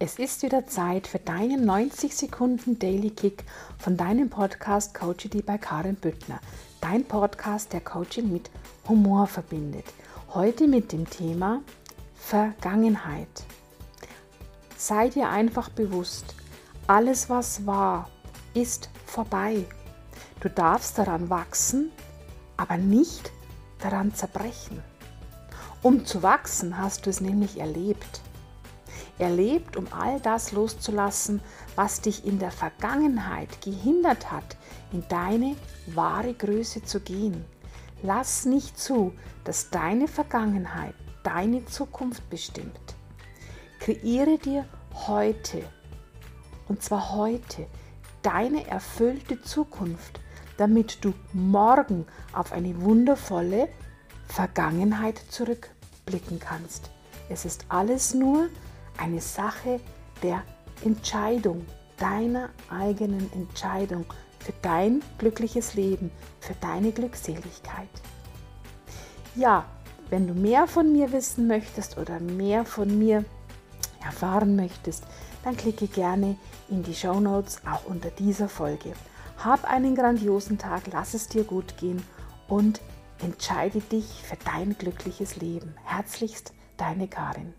Es ist wieder Zeit für deinen 90 Sekunden Daily Kick von deinem Podcast Coachity bei Karin Büttner. Dein Podcast, der Coaching mit Humor verbindet. Heute mit dem Thema Vergangenheit. Sei dir einfach bewusst, alles was war, ist vorbei. Du darfst daran wachsen, aber nicht daran zerbrechen. Um zu wachsen, hast du es nämlich erlebt. Er lebt, um all das loszulassen, was dich in der Vergangenheit gehindert hat, in deine wahre Größe zu gehen. Lass nicht zu, dass deine Vergangenheit deine Zukunft bestimmt. Kreiere dir heute, und zwar heute, deine erfüllte Zukunft, damit du morgen auf eine wundervolle Vergangenheit zurückblicken kannst. Es ist alles nur eine Sache der Entscheidung, deiner eigenen Entscheidung für dein glückliches Leben, für deine Glückseligkeit. Ja, wenn du mehr von mir wissen möchtest oder mehr von mir erfahren möchtest, dann klicke gerne in die Show Notes auch unter dieser Folge. Hab einen grandiosen Tag, lass es dir gut gehen und entscheide dich für dein glückliches Leben. Herzlichst, deine Karin.